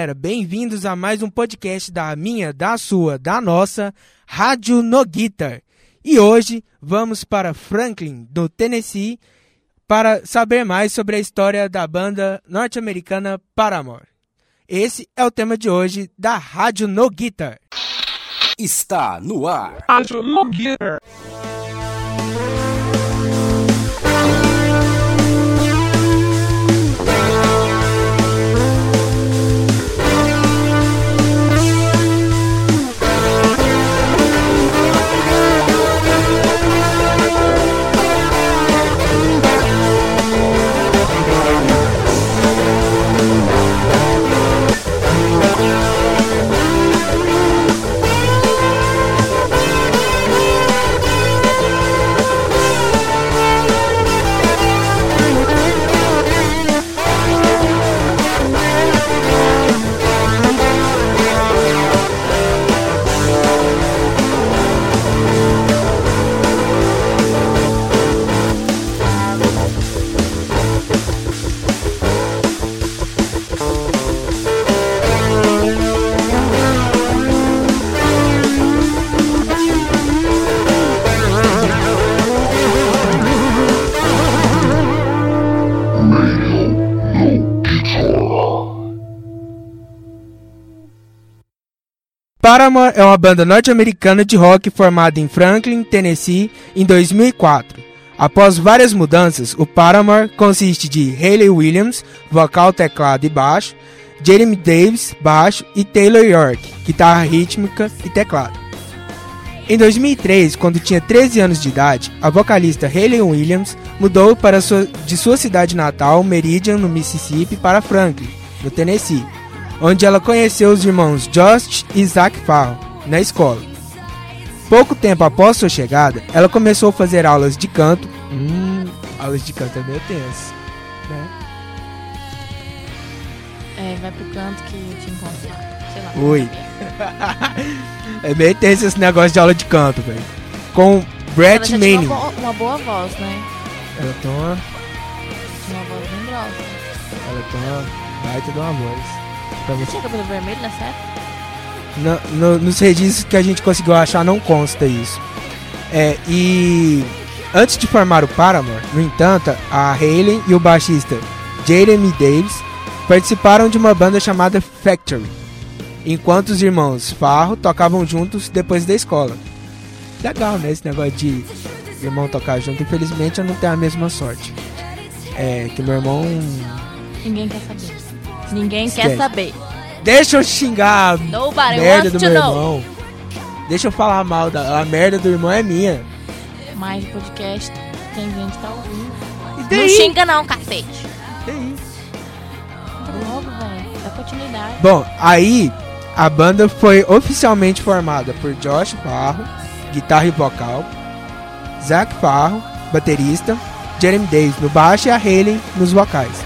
Galera, bem-vindos a mais um podcast da minha, da sua, da nossa Rádio No Guitar. E hoje vamos para Franklin, do Tennessee, para saber mais sobre a história da banda norte-americana Paramore. Esse é o tema de hoje da Rádio No Guitar. Está no ar. Rádio No Guitar. Paramore é uma banda norte-americana de rock formada em Franklin, Tennessee, em 2004. Após várias mudanças, o Paramore consiste de Hayley Williams, vocal, teclado e baixo, Jeremy Davis, baixo e Taylor York, guitarra rítmica e teclado. Em 2003, quando tinha 13 anos de idade, a vocalista Hayley Williams mudou para sua, de sua cidade natal, Meridian, no Mississippi, para Franklin, no Tennessee onde ela conheceu os irmãos Josh e Zach Farrell na escola. Pouco tempo após sua chegada, ela começou a fazer aulas de canto. Hum, aulas de canto é meio tenso, né? É, vai pro canto que te encontro lá. Sei lá. Ui. é meio tenso esse negócio de aula de canto, velho. Com Brett Manning. uma, bo- uma boa voz, né? Ela tem uma, uma voz bem grossa. ela tem uma baita de uma voz. Pra Você tinha cabelo vermelho nessa época? No- no- nos registros que a gente conseguiu achar não consta isso. É, e antes de formar o Paramore, no entanto, a Hayley e o baixista Jeremy Davis participaram de uma banda chamada Factory, enquanto os irmãos Farro tocavam juntos depois da escola. Legal, né? Esse negócio de irmão tocar junto. Infelizmente eu não tenho a mesma sorte. É que meu irmão. Ninguém quer saber. Ninguém Esquece. quer saber. Deixa eu xingar Nobody merda do meu know. irmão. Deixa eu falar mal da a merda do irmão é minha. Mas o podcast tem gente que tá ouvindo. E Não xinga não, cacete. Daí? Tá logo, velho. Dá continuidade. Bom, aí a banda foi oficialmente formada por Josh Farro, guitarra e vocal, Zach Farro, baterista, Jeremy Davis no baixo e a Hayley nos vocais.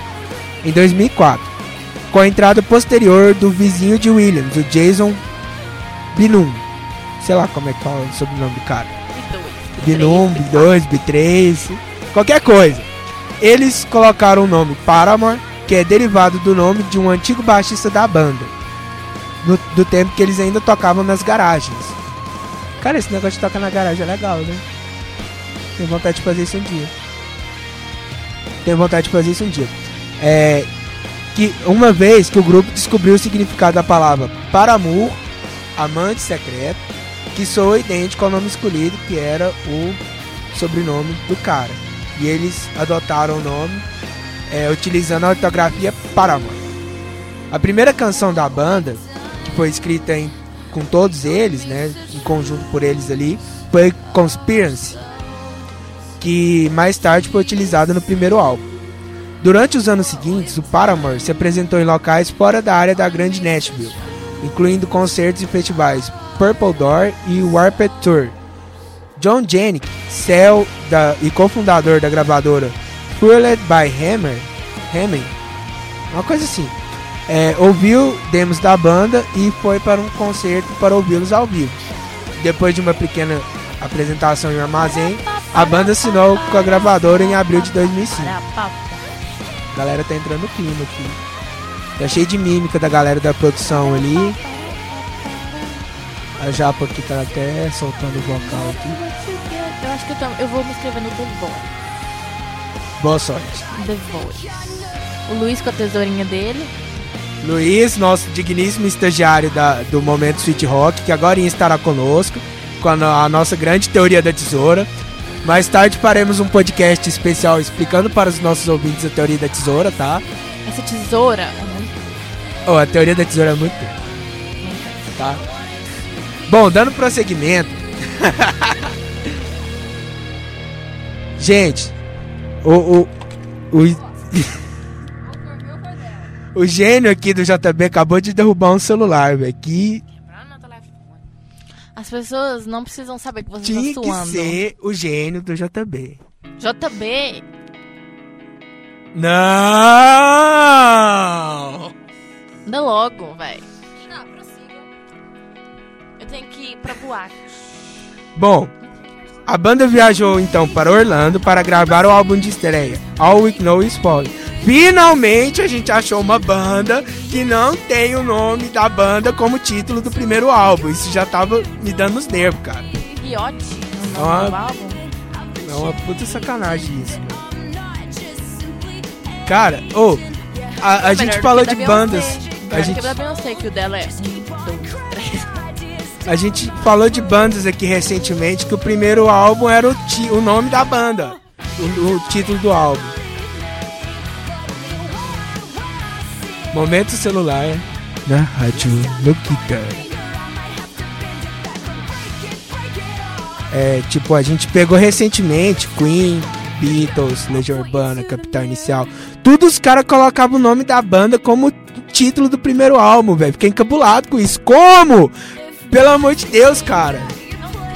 Em 2004, com a entrada posterior do vizinho de Williams, o Jason Binum. Sei lá como é que fala o sobrenome do cara. B1, B2, B3, qualquer coisa. Eles colocaram o nome Paramore, que é derivado do nome de um antigo baixista da banda, no- do tempo que eles ainda tocavam nas garagens. Cara, esse negócio de tocar na garagem é legal, né? Tenho vontade de fazer isso um dia. Tenho vontade de fazer isso um dia. É, que uma vez que o grupo descobriu o significado da palavra Paramour, amante secreto, que soa idêntico ao nome escolhido, que era o sobrenome do cara. E eles adotaram o nome é, utilizando a ortografia Paramore. A primeira canção da banda, que foi escrita em, com todos eles, né, em conjunto por eles ali, foi Conspiracy, que mais tarde foi utilizada no primeiro álbum. Durante os anos seguintes, o Paramore se apresentou em locais fora da área da Grande Nashville, incluindo concertos e festivais Purple Door e Warped Tour. John Jennings, CEO da, e cofundador da gravadora Fueled by Hammer, Hammer, uma coisa assim, é, ouviu demos da banda e foi para um concerto para ouvi-los ao vivo. Depois de uma pequena apresentação em um armazém, A banda assinou com a gravadora em abril de 2005. A galera tá entrando no clima aqui. Tá cheio de mímica da galera da produção ali. A Japa aqui tá até soltando o vocal aqui. Eu acho que eu, tam- eu vou me inscrever no The Voice. Boa sorte. The Voice. O Luiz com a tesourinha dele. Luiz, nosso digníssimo estagiário da- do Momento Sweet Rock, que agora estará conosco com a, a nossa grande teoria da tesoura. Mais tarde faremos um podcast especial explicando para os nossos ouvintes a teoria da tesoura, tá? Essa tesoura é muito. Oh, a teoria da tesoura é muito boa, tá? Bom, dando prosseguimento. Gente, o, o, o, o gênio aqui do JB acabou de derrubar um celular, velho. Que As pessoas não precisam saber que você tinha tá que suando. ser o gênio do JB. JB, Não! anda logo, velho. Eu tenho que ir pra boate. Bom, a banda viajou então para Orlando para gravar o álbum de estreia, All We Know Is Falling. Finalmente a gente achou uma banda que não tem o nome da banda como título do primeiro álbum. Isso já tava me dando os nervos, cara. Iote, no nome álbum. É uma puta sacanagem isso. Cara, ô, a, a É gente falou de da bandas. A gente, que o dela é a gente falou de bandas aqui recentemente que o primeiro álbum era o, ti- o nome da banda, o, o título do álbum. Momento celular na Rádio Loquita. É, tipo, a gente pegou recentemente Queen, Beatles, Legião Urbana, Capital Inicial. Tudo os caras colocavam o nome da banda como título do primeiro álbum, velho. Fiquei encabulado com isso. Como? Pelo amor de Deus, cara.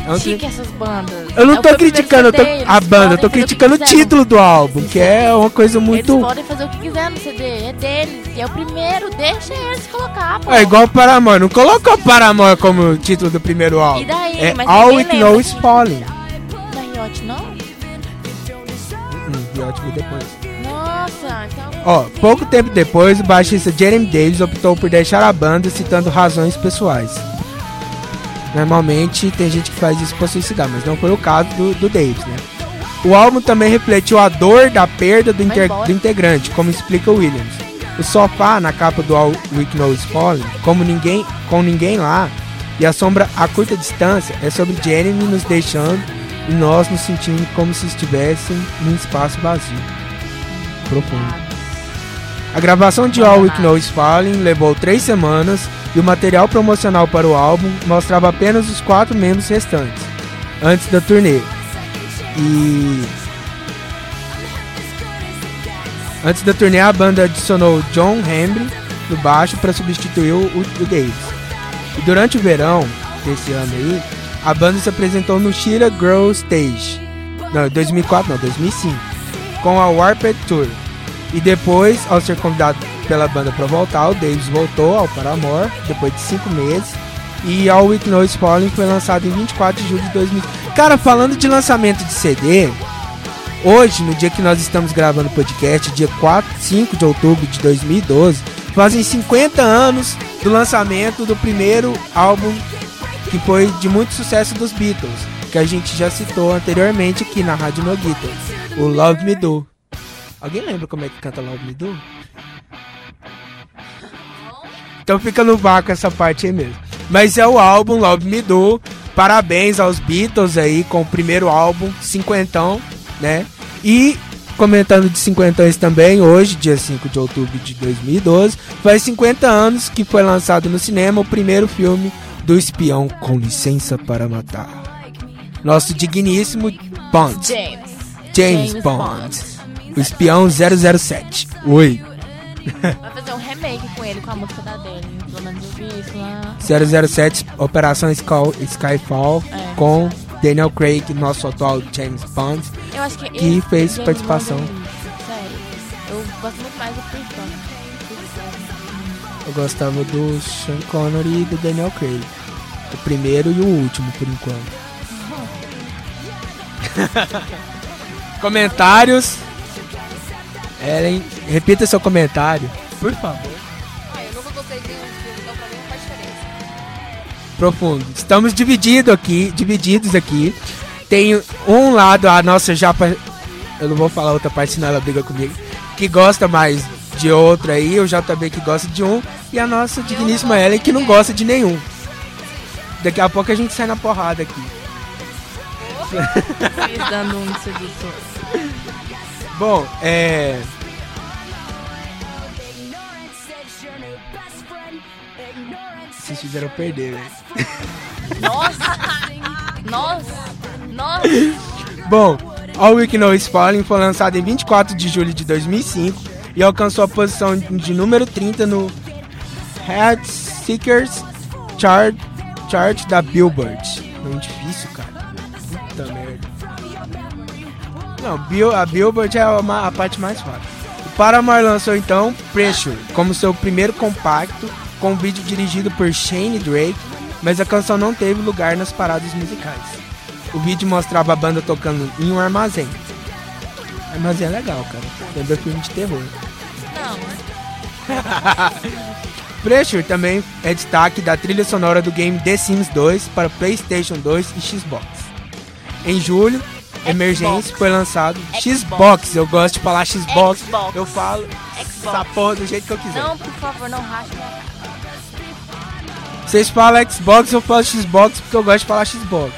Eu não, Chique essas bandas. eu não É o tô criticando eu tô- CD, a banda, eu tô criticando o título do álbum, que é uma coisa muito. Eles podem fazer o que quiser no CD, é deles. É o primeiro, deixa eles colocar, pô. É igual o Paramore, não colocou Paramore como título do primeiro álbum. E daí? É Mas All It lembra Know Is que- Falling. Da Yacht, não? Hum, e ótimo depois. Nossa, então... Ó, pouco tempo depois, o baixista Jeremy Davis optou por deixar a banda citando razões pessoais. Normalmente tem gente que faz isso pra suicidar, mas não foi o caso do, do Davis, né? O álbum também refletiu a dor da perda do, inter- do integrante, como explica Williams. O sofá na capa do All We Know Is Falling, como ninguém, com ninguém lá, e a sombra a curta distância é sobre Jeremy nos deixando e nós nos sentindo como se estivéssem num espaço vazio. Profundo. A gravação de All We Know Is Falling levou três semanas e o material promocional para o álbum mostrava apenas os quatro membros restantes, antes da turnê. E. Antes da turnê, a banda adicionou John Henry no baixo para substituir o, o Davis. E durante o verão desse ano aí, a banda se apresentou no Shira Girl Stage. Não, 2004 não, 2005. Com a Warped Tour. E depois, ao ser convidado pela banda para voltar, o Davis voltou ao Paramore depois de cinco meses. E All We Know Is Falling foi lançado em 24 de julho de 2000. Cara, falando de lançamento de CD, hoje, no dia que nós estamos gravando o podcast, dia 4, 5 de outubro de 2012, fazem 50 anos do lançamento do primeiro álbum que foi de muito sucesso dos Beatles, que a gente já citou anteriormente aqui na Rádio No Guitar, o Love Me Do. Alguém lembra como é que canta Love Me Do? Então fica no vácuo essa parte aí mesmo. Mas é o álbum Love Me Do. Parabéns aos Beatles aí com o primeiro álbum, cinquentão, né? E comentando de cinquentões também, hoje, dia 5 de outubro de 2012, faz 50 anos que foi lançado no cinema o primeiro filme do espião com licença para matar. Nosso digníssimo Bond. James. James, James Bond. O espião 007. Oi. Vai fazer um remake com ele, com a música da dele. Pelo menos eu vi isso lá. 007 Operação Sky- Skyfall É. com Daniel Craig, nosso atual James Bond. Eu acho que Que fez James participação. É- Sério. Eu gosto muito mais do Chris Bond. Eu gostava do Sean Connery e do Daniel Craig. O primeiro e o último, por enquanto. Comentários. Ellen, repita seu comentário, por favor. Ah, eu nunca gostei de um filme, então pra mim não faz diferença. Profundo. Estamos divididos aqui, divididos aqui. Tem um lado a nossa japa, eu não vou falar outra parte senão ela briga comigo, que gosta mais de outra aí, o JB que gosta de um e a nossa digníssima Ellen que não gosta de nenhum. Daqui a pouco a gente sai na porrada aqui. Fiz disso disso. Bom, é. Vocês fizeram perder, velho. Nossa! Nossa! Nossa! Bom, All We Know Is Falling foi lançado em 24 de julho de 2005 e alcançou a posição de número 30 no Head Seekers Chart, chart da Billboard. Não difícil, cara. Puta merda. Não, Bill, a Billboard é uma- a parte mais fácil. O Paramore lançou então Pressure como seu primeiro compacto, com um vídeo dirigido por Shane Drake, mas a canção não teve lugar nas paradas musicais. O vídeo mostrava a banda tocando em um armazém. Armazém é legal, cara. Lembra filme de terror. Não. Pressure também é destaque da trilha sonora do game The Sims 2 para PlayStation 2 e Xbox. Em julho, Emergence foi lançado Xbox. Xbox. Eu gosto de falar Xbox. Xbox. Eu falo essa Xbox. porra do jeito que eu quiser. Não, por favor, não minha cara. Vocês falam Xbox, eu falo Xbox porque eu gosto de falar Xbox.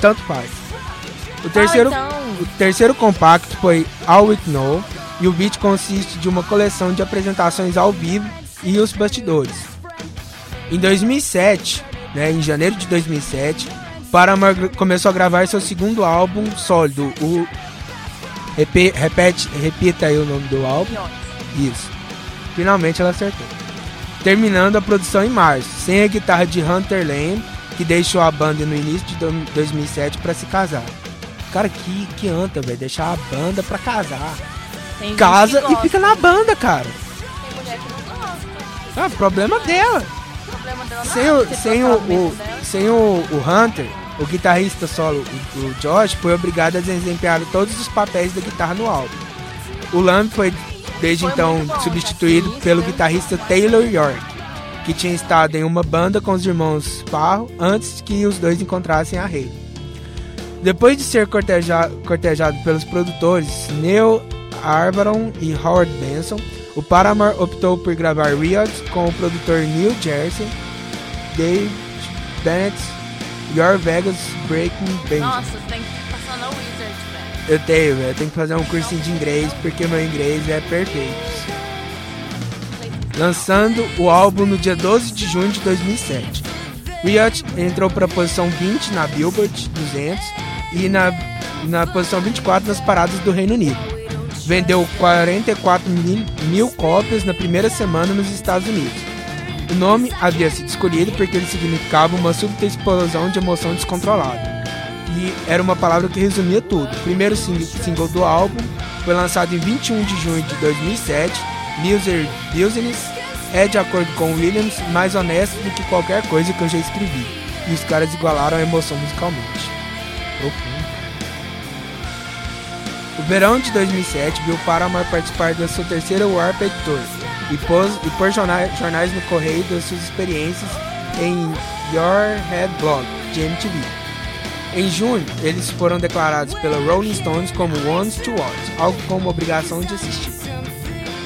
Tanto faz. O terceiro, então. o terceiro compacto foi All We Know e o vídeo consiste de uma coleção de apresentações ao vivo e os bastidores. Em 2007, né, em janeiro de 2007, Paramore começou a gravar seu segundo álbum sólido, o Repe- repete, repita aí o nome do álbum. Isso. Finalmente ela acertou. Terminando a produção em março, sem a guitarra de Hunter Lane, que deixou a banda no início de do- 2007 para se casar. Cara, que, que anta, velho, deixar a banda pra casar. Tem Casa e fica na banda, cara. Tem mulher que não gosta. Ah, problema dela. O problema dela não Sem é o, sem o, o- sem o, o Hunter, o guitarrista solo, o, Josh, foi obrigado a desempenhar todos os papéis da guitarra no álbum. O Lamb foi desde então substituído baixista. pelo guitarrista Taylor York, que tinha estado em uma banda com os irmãos Farro antes que os dois encontrassem a Haley. Depois de ser corteja- cortejado pelos produtores Neil Arbaron e Howard Benson, o Paramore optou por gravar Riot com o produtor Neil Jersey, Dave Bennett, Your Vegas Breaking Band. Nossa, você tem que passar na Wizard, velho. Eu tenho, velho. Eu tenho que fazer um cursinho de inglês porque meu inglês é perfeito. Lançando o álbum no dia 12 de junho de 2007. Riot entrou para a posição 20 na Billboard 200 e na, na posição 24 nas paradas do Reino Unido. Vendeu 44 mil, mil cópias na primeira semana nos Estados Unidos. O nome havia sido escolhido porque ele significava uma súbita explosão de emoção descontrolada e era uma palavra que resumia tudo. O primeiro sing- single do álbum foi lançado em 21 de junho de 2007. Muser Business é, de acordo com Williams, mais honesto do que qualquer coisa que eu já escrevi. E os caras igualaram a emoção musicalmente. O verão de 2007 viu Paramore participar da sua terceira Warped Tour e, pôs, e pôr jornais, jornais no correio das suas experiências em Your Head Blog, de MTV. Em junho, eles foram declarados pela Rolling Stones como Ones to Watch, algo como obrigação de assistir.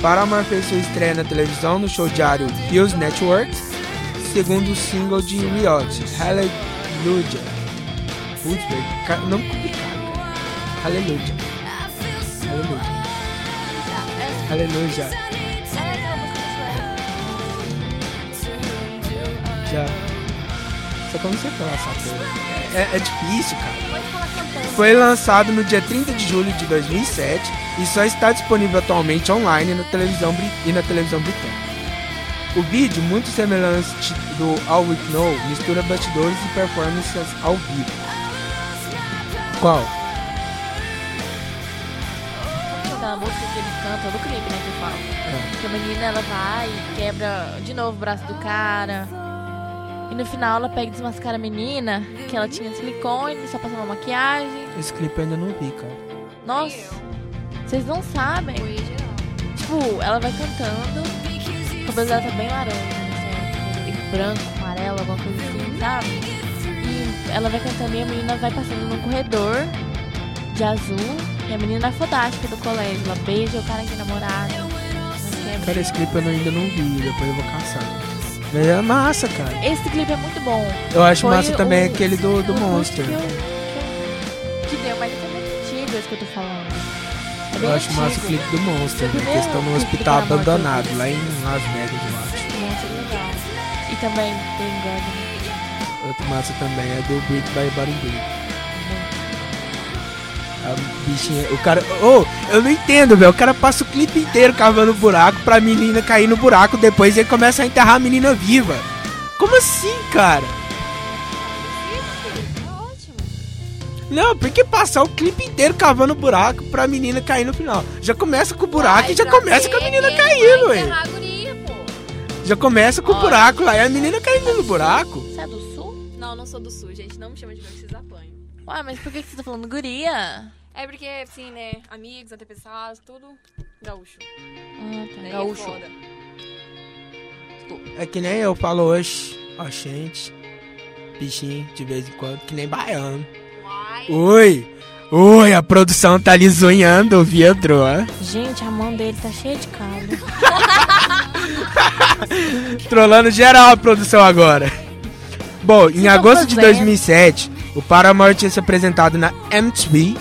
Paramore fez sua estreia na televisão no show diário Fuse Network, segundo single de Riot, Hallelujah. Putz, nome complicado. Hallelujah. Hallelujah. Hallelujah. Já. Só que eu não sei falar essa porra. É, é difícil, cara. Foi lançado no dia 30 de julho de 2007 e só está disponível atualmente online na televisão e na televisão britânica. O vídeo, muito semelhante do All We Know, mistura bastidores e performances ao vivo. Qual? Aquela música que eles cantam do clipe, né, que fala. É. Que a menina, ela vai e quebra de novo o braço do cara. E no final ela pega e desmascara a menina, que ela tinha silicone, só passava maquiagem. Esse clipe eu ainda não vi, cara. Nossa, vocês não sabem. Tipo, ela vai cantando, o cabelo dela tá bem laranja, não sei, tipo, branco, amarelo, alguma coisa assim, sabe? E ela vai cantando e a menina vai passando num corredor de azul. E a menina é fodástica do colégio. Ela beija o cara que é namorado. Cara, esse clipe eu ainda não vi, depois eu vou caçar. Mas é massa, cara. Esse clipe é muito bom. Eu acho Foi massa também o- aquele do, do Monster. Que, eu, que, eu, que deu, mas é muito antigo esse que eu tô falando. É Eu acho massa o antigo. clipe do Monster, né? Eles estão do hospital abandonado, lá em Las Vegas, eu acho. Muito legal. E também, por engano, Outro massa também é do Brick by Barumbi. A bichinha, o cara. Ô, eu não entendo, velho. O cara passa o clipe inteiro cavando buraco pra menina cair no buraco, depois ele começa a enterrar a menina viva. Como assim, cara? Tá ótimo. Não, porque passar o clipe inteiro cavando buraco pra menina cair no final. Já começa com o buraco Vai e já começa com a menina caindo, ué. Já começa com o Olha. buraco lá e a menina caindo no buraco. Você é do sul? Não, não sou do sul, gente. Não me chama de que vocês apanham. Ué, mas por que que você tá falando guria? É porque, assim, né? Amigos, antepassados, tudo gaúcho. Ah, tá. Daí é Gaúcho. foda. É que nem eu falo hoje, ó, gente, bichinho, de vez em quando, que nem baiano. Uai. Oi, oi, a produção tá ali zonhando o vidro, ó. Gente, a mão dele tá cheia de caldo. Trolando geral a produção agora. Bom, em tá agosto de fazendo? 2007, o Paramore tinha se apresentado na MTV,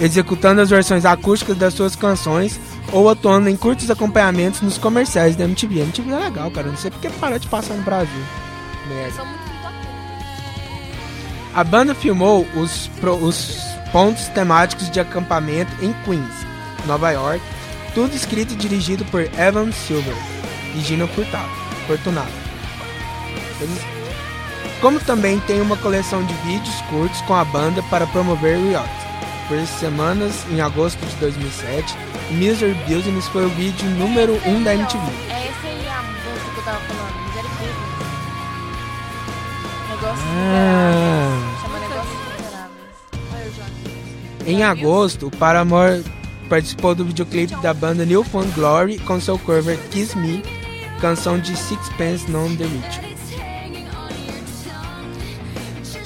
executando as versões acústicas das suas canções ou atuando em curtos acompanhamentos nos comerciais da MTV. A MTV é legal, cara, não sei porque parou de passar no Brasil. Merda. A banda filmou os, pro- os pontos temáticos de acampamento em Queens, Nova York, tudo escrito e dirigido por Evan Silver e Gino Furtado, Fortunato. Eles- como também tem uma coleção de vídeos curtos com a banda para promover o Riot. Por semanas, em agosto de 2007, Misery Business foi o vídeo número 1 um da MTV. É esse aí a música que eu tava falando. Misericórdia. Negócios Ah. Chama Negócios. Em agosto, o Paramore participou do videoclipe da banda Newfound Glory com seu cover Kiss Me, canção de Sixpence None the Richer.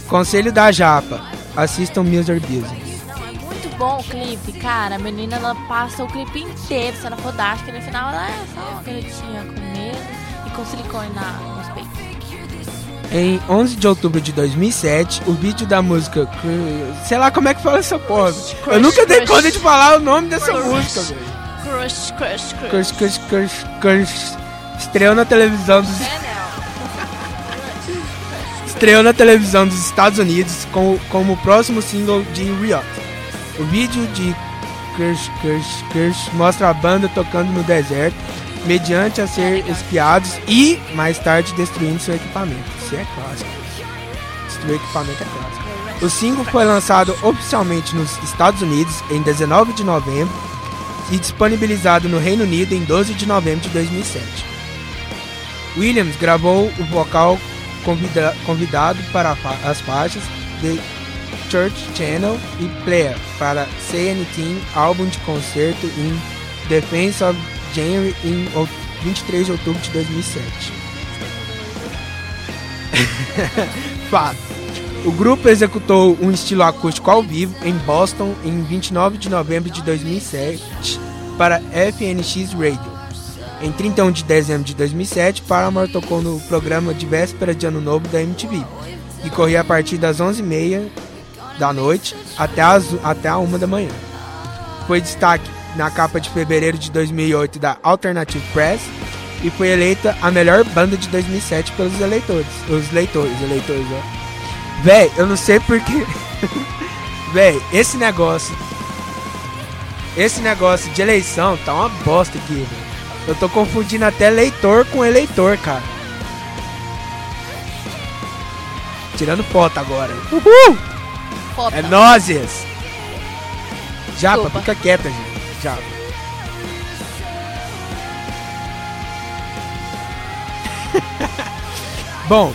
Conselho da Japa: assistam Misery Business. É bom o clipe, cara. A menina ela passa o clipe inteiro sendo fodástica e no final ela é só uma garotinha com medo e com silicone na, nos peitos. Em 11 de outubro de 2007, o vídeo da música. Sei lá como é que fala essa porra. Eu nunca dei conta de falar o nome dessa Crush. música, velho. Crush, crush, crush. Crush, crush, crush. Estreou na televisão dos Chanel. estreou na televisão dos Estados Unidos com, como o próximo single de Riot. O vídeo de Crush Crush Crush mostra a banda tocando no deserto, mediante a ser espiados e, mais tarde, destruindo seu equipamento. Isso é clássico. Destruir equipamento é clássico. O single foi lançado oficialmente nos Estados Unidos em 19 de novembro e disponibilizado no Reino Unido em 12 de novembro de 2007. Williams gravou o vocal convida- convidado para as faixas The Church Channel e Player para Say Anything, álbum de concerto em Defense of Genre em ou- 23 de outubro de 2007. Fato. O grupo executou um estilo acústico ao vivo em Boston em 29 de novembro de 2007 para FNX Radio. Em 31 de dezembro de 2007, Paramore tocou no programa de véspera de Ano Novo da MTV, que corria a partir das 11h30 da noite até, as, até a 1 da manhã. Foi destaque na capa de fevereiro de 2008 da Alternative Press e foi eleita a melhor banda de 2007 pelos eleitores. Os leitores, eleitores, ó. Véi, eu não sei porque. Véi, esse negócio. Esse negócio de eleição tá uma bosta aqui, velho. Eu tô confundindo até leitor com eleitor, cara. Tirando foto agora. Uhul! Foda. É nósias! Japa, Desculpa. fica quieta, gente. Japa. Bom,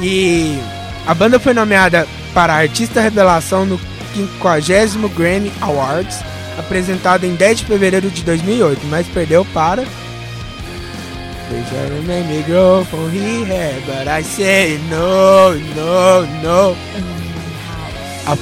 E a banda foi nomeada para Artista Revelação no 50 Grammy Awards, apresentado em 10 de fevereiro de 2008, mas perdeu para They made me grow from here, but I say no, no, no. A.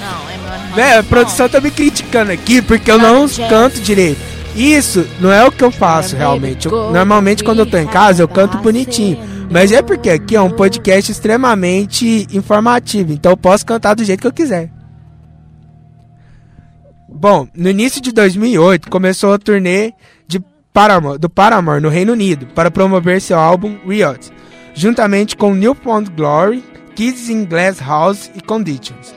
Não, é meu Véi, a produção tá me criticando aqui porque eu não Jazz. canto direito. Isso não é o que eu faço realmente. Eu- normalmente quando eu tô em casa eu canto bonitinho. Mas é porque aqui é um podcast extremamente informativo, então eu posso cantar do jeito que eu quiser. Bom, no início de 2008 começou a turnê de Paramore, do Paramore no Reino Unido para promover seu álbum Riot, juntamente com Newfound Glory, Kids in Glass House e Conditions.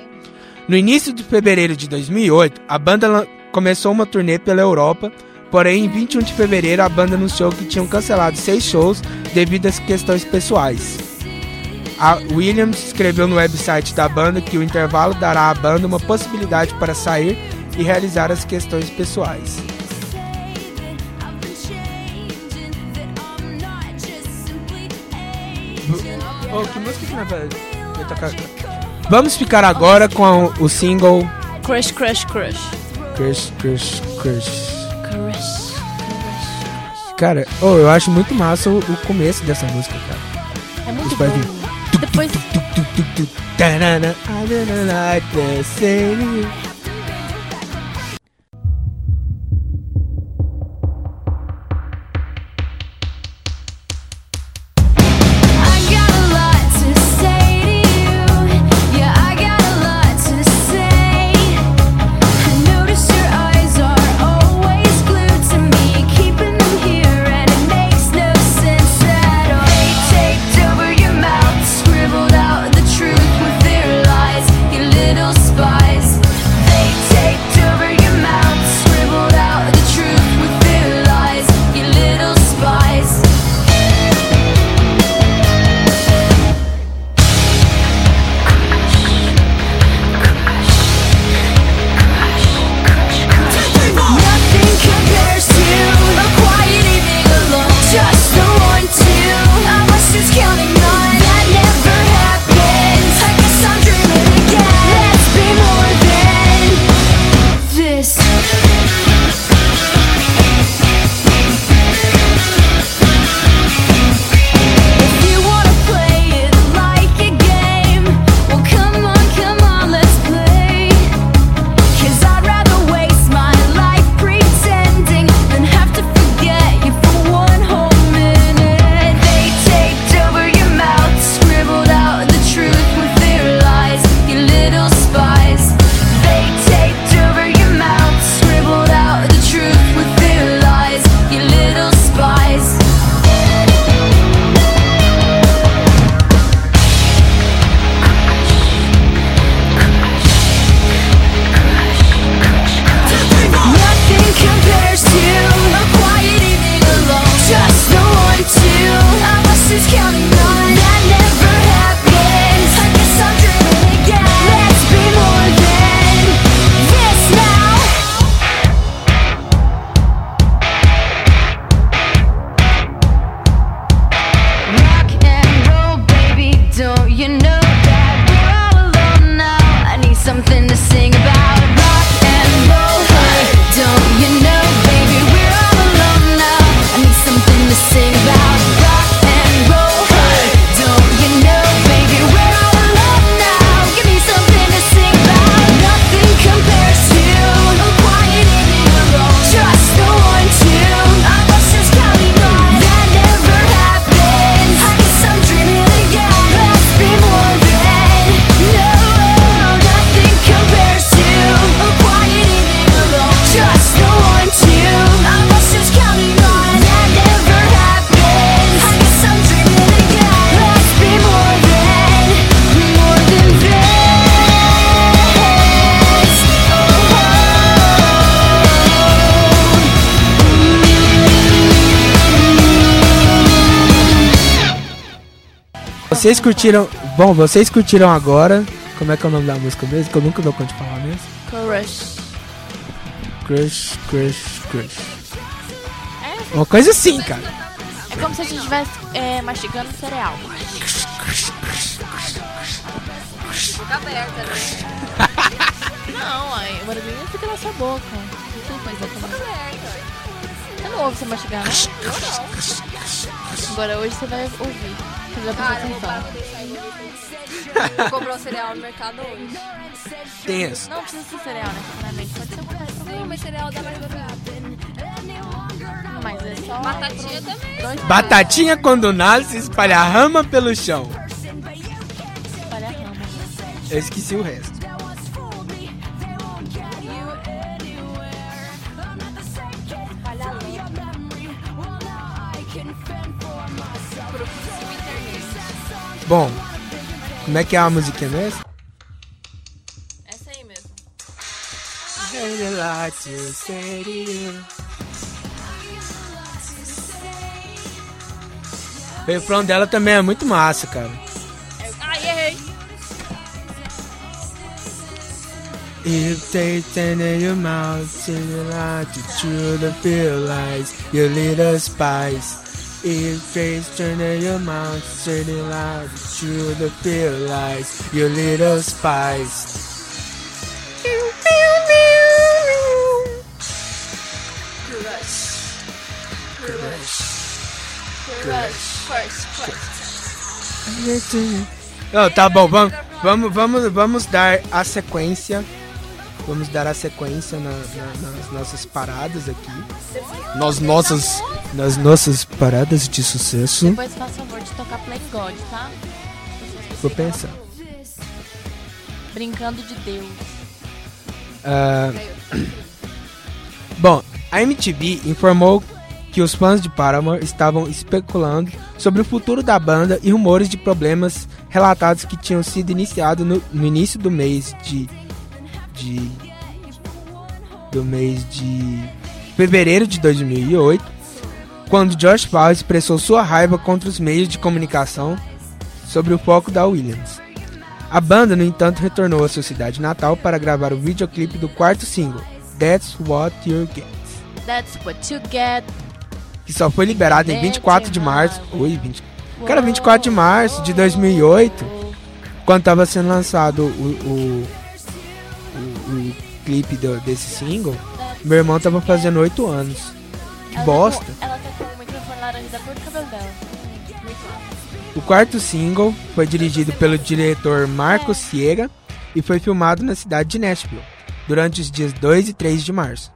No início de fevereiro de 2008, a banda começou uma turnê pela Europa, porém em 21 de fevereiro a banda anunciou que tinham cancelado seis shows devido às questões pessoais. A Williams escreveu no website da banda que o intervalo dará à banda uma possibilidade para sair e realizar as questões pessoais. Oh, que música que Vamos ficar agora com o single Crush, crush, crush. Crush, Crush, Crush. Crush. Cara, oh, eu acho muito massa o, o começo dessa música, cara. É muito bom. Depois, Vocês curtiram. Bom, vocês curtiram agora. Como é que é o nome da música mesmo? Que eu nunca dou conta de falar mesmo. crush. Crush, crush, crush. Uma coisa assim, cara. como se a gente estivesse é, mastigando cereal. Boca aberta, né? Não, aí o barulhinho fica na sua boca. Boca aberta. Você não ouve você mastigar, né? Eu não. Agora hoje você vai ouvir. Vai Cara, eu vou parar, atenção. vou deixar aí, vou um cereal no mercado hoje. Tenso. Não precisa ser cereal, necessariamente. Pode ser um bocado de Sim, problema. mas cereal dá mais. Mas é só. Batatinha também. Dois Batatinha quando nasce espalha rama pelo chão. espalha rama. Eu esqueci o resto. Bom, como é que é a musiquinha mesmo? Essa aí mesmo. O refrão dela também é muito massa, cara. Ai, errei. If they turn in your mouth, your light to the feel lies, your little spice. If they turn in your mouth, turn your light to true the feel lies, your little crush. Não, tá bom, vamos, vamos, vamos, vamos dar a sequência. Vamos dar a sequência na- na- nas nossas paradas aqui. Nas nossas, nas nossas paradas de sucesso. Depois faz favor de tocar Play God, tá? Vou pensar. Brincando de Deus. Ah, bom, a MTV informou que os fãs de Paramore estavam especulando sobre o futuro da banda e rumores de problemas relatados que tinham sido iniciados no, no início do mês de, de do mês de fevereiro de 2008, quando Josh Paul expressou sua raiva contra os meios de comunicação sobre o foco da Williams. A banda, no entanto, retornou à sua cidade natal para gravar o videoclipe do quarto single, That's What You Get, That's what you get. que só foi liberado em 24 de março. Oi, 20. Cara, 24 de março de 2008, quando estava sendo lançado o, o, o, o clipe do- desse single, meu irmão tava fazendo 8 anos. Que Ela bosta. Tá com, ela tá com o microfone laranja cor do cabelo dela. O quarto single foi dirigido pelo diretor Marcos Siega e foi filmado na cidade de Nashville, durante os dias 2 e 3 de março.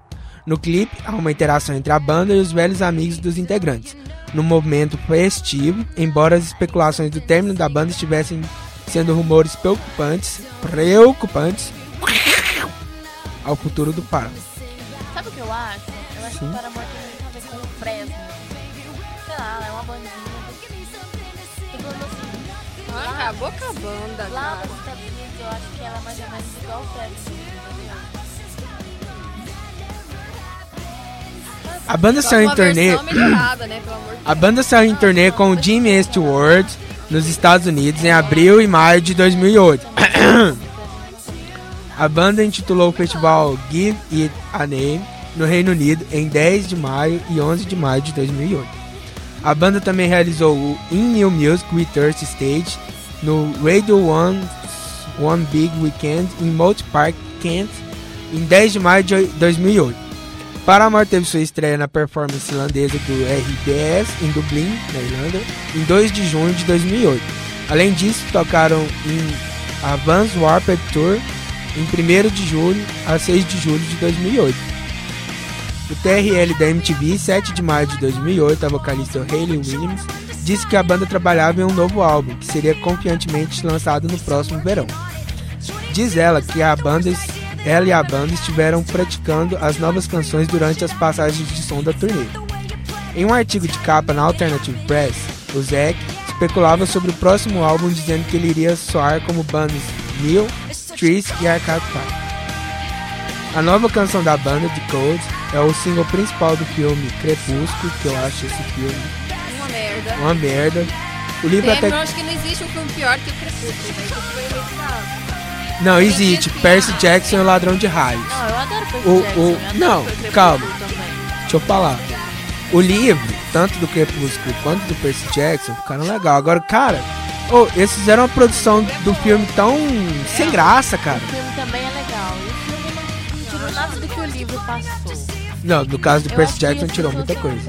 No clipe, há uma interação entre a banda e os velhos amigos dos integrantes, num momento festivo, embora as especulações do término da banda estivessem sendo rumores preocupantes, preocupantes ao futuro do Paramore. Sabe o que eu acho? Eu acho Sim. que o Paramore tem muito a ver com o Fresno. Sei lá, ela é uma bandinha. Tô falando assim, Ah, acabou com a banda, lá cara. nos Estados Unidos eu acho que ela é mais ou menos igual o Fresno. A banda saiu em turnê. melhorada, né? A banda saiu em turnê com o Jimmy World nos Estados Unidos em abril e maio de 2008. A banda intitulou o festival Give It a Name no Reino Unido em 10 de maio e 11 de maio de 2008. A banda também realizou o In New Music with Earth Stage no Radio One, One Big Weekend em Moat Park, Kent, em 10 de maio de 2008. Paramore teve sua estreia na performance irlandesa do RBS em Dublin, na Irlanda, em 2 de junho de 2008. Além disso, tocaram em a Vans Warped Tour em 1 de julho a 6 de julho de 2008. O TRL da MTV, 7 de maio de 2008, a vocalista Hayley Williams disse que a banda trabalhava em um novo álbum, que seria confiantemente lançado no próximo verão. Diz ela que a banda, ela e a banda estiveram praticando as novas canções durante as passagens de som da turnê. Em um artigo de capa na Alternative Press, o Zack especulava sobre o próximo álbum dizendo que ele iria soar como bandas Neil, Triss e Arcade Fire. A nova canção da banda, The Code, é o single principal do filme Crepúsculo, que eu acho esse filme Uma merda. uma merda. O livro Tem, até eu acho que não existe um filme pior que Crepúsculo, né? Não, existe. Percy Jackson e o Ladrão de Raios. Não, eu adoro Percy O- Jackson. o- não, calma. também. Deixa eu falar. O livro tanto do Crepúsculo quanto do Percy Jackson, ficaram legal. Agora, cara, oh, eles fizeram uma produção do filme tão sem graça, cara. O filme também é legal. E o filme não tirou nada do que o livro passou. Não, no caso do Eu Percy Jackson tirou muita coisa.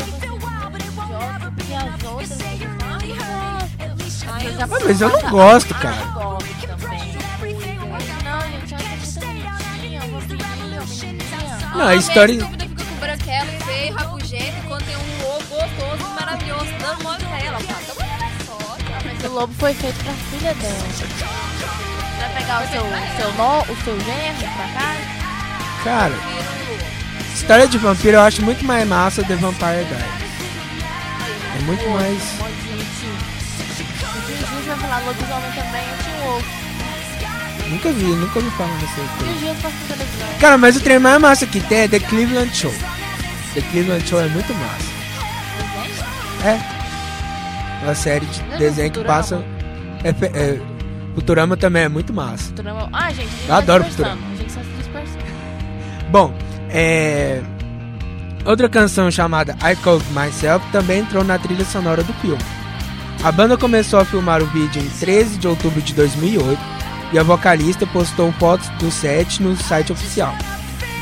"Ah, mas eu não gosto, cara. também. Não, a história. Fica com branquelo, feio, rabugento, enquanto tem um ovo gostoso, maravilhoso, dando mole pra ela. O lobo foi feito pra filha dela. Vai pegar o seu, seu, no, o seu genro pra casa? Cara, história de vampiro eu acho muito mais massa The Vampire Diaries. É muito mais. O vai falar lobisomem também, eu tinha um ovo. Nunca vi, nunca ouvi falar dessa tio coisa. Na televisão. Cara, mas o trem mais massa que tem é The Cleveland Show. The Cleveland Show é muito massa. É. Uma série de Não desenho que Futurama? passa. É, é, Futurama também é muito massa. Futurama- Ah, gente, gente Eu adoro dispersando. A gente só se dispersando. Bom, é. Outra canção chamada I Called Myself também entrou na trilha sonora do filme. A banda começou a filmar o vídeo em 13 de outubro de 2008 e a vocalista postou fotos do set no site oficial.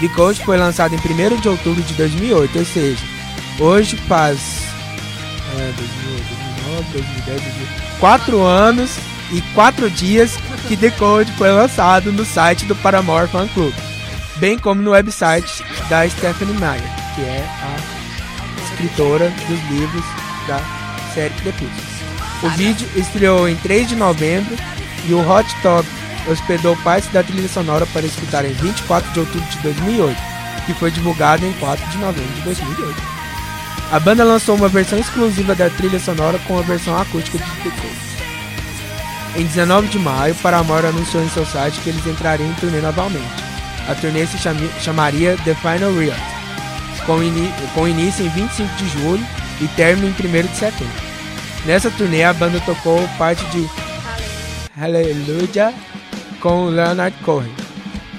The Coach foi lançado em 1 de outubro de 2008, ou seja, hoje faz é, 2008, 2009, 2010, 2011, 4 anos e 4 dias que The Code foi lançado no site do Paramore Fan Club bem como no website da Stephanie Meyer, que é a escritora dos livros da série Crepúsculo. O vídeo estreou em 3 de novembro e o Hot Top hospedou parte da trilha sonora para escutar em 24 de outubro de 2008, que foi divulgado em 4 de novembro de 2008. A banda lançou uma versão exclusiva da trilha sonora com a versão acústica de The Coast. Em 19 de maio, Paramore anunciou em seu site que eles entrariam em turnê novamente. A turnê se chamaria The Final Riot, com, com início em 25 de julho e término em 1 de setembro. Nessa turnê, a banda tocou parte de Hallelujah com Leonard Cohen,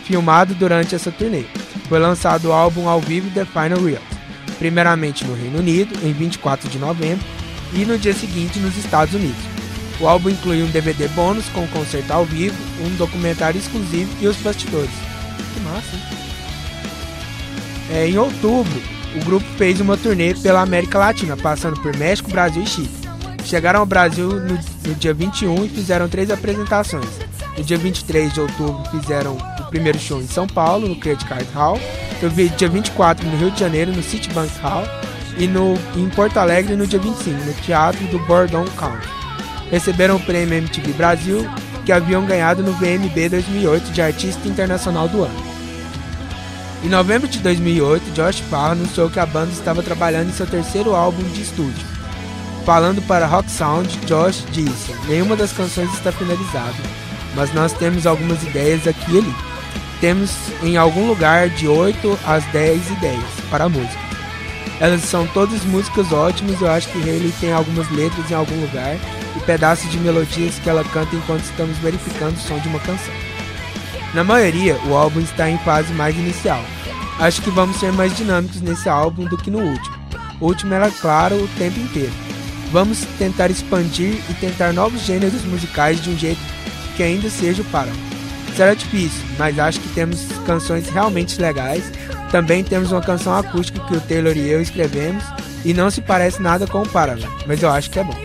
filmado durante essa turnê. Foi lançado o álbum ao vivo The Final Riot, primeiramente no Reino Unido, em 24 de novembro, e no dia seguinte nos Estados Unidos. O álbum inclui um DVD bônus com um concerto ao vivo, um documentário exclusivo e os bastidores. Que massa, hein? É, em outubro, o grupo fez uma turnê pela América Latina, passando por México, Brasil e Chile. Chegaram ao Brasil no, no dia 21 e fizeram três apresentações. No dia 23 de outubro fizeram primeiro show em São Paulo, no Credit Card Hall. No vi- dia 24 no Rio de Janeiro, no Citibank Hall. E no, em Porto Alegre no dia 25, no Teatro do Bordon Country. Receberam o prêmio MTV Brasil, que haviam ganhado no VMB 2008 de Artista Internacional do Ano. Em novembro de 2008, Josh Parr anunciou que a banda estava trabalhando em seu terceiro álbum de estúdio. Falando para Rock Sound, Josh disse: Nenhuma das canções está finalizada, mas nós temos algumas ideias aqui e ali. Temos em algum lugar de 8 às 10 ideias para a música. Elas são todas músicas ótimas, eu acho que Hayley tem algumas letras em algum lugar e pedaços de melodias que ela canta enquanto estamos verificando o som de uma canção. Na maioria, o álbum está em fase mais inicial. Acho que vamos ser mais dinâmicos nesse álbum do que no último. O último era claro o tempo inteiro. Vamos tentar expandir e tentar novos gêneros musicais de um jeito que ainda seja o Paramore. Será difícil, mas acho que temos canções realmente legais. Também temos uma canção acústica que o Taylor e eu escrevemos e não se parece nada com o Paramore, mas eu acho que é bom.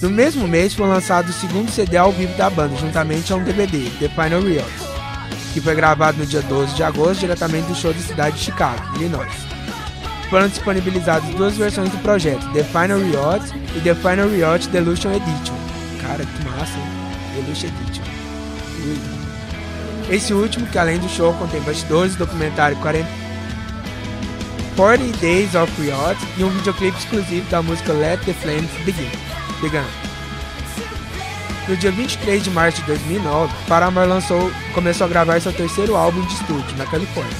No mesmo mês foi lançado o segundo CD ao vivo da banda, juntamente a um DVD, The Final Riot, que foi gravado no dia 12 de agosto, diretamente do show da cidade de Chicago, Illinois. Foram disponibilizadas duas versões do projeto, The Final Riot e The Final Riot Delusion Edition. Cara, que massa, hein? Delusion Edition. Esse último, que além do show contém bastidores, documentário 40 40 Days of Riot e um videoclipe exclusivo da música Let the Flames Begin. No dia 23 de março de 2009, Paramore lançou, começou a gravar seu terceiro álbum de estúdio, na Califórnia.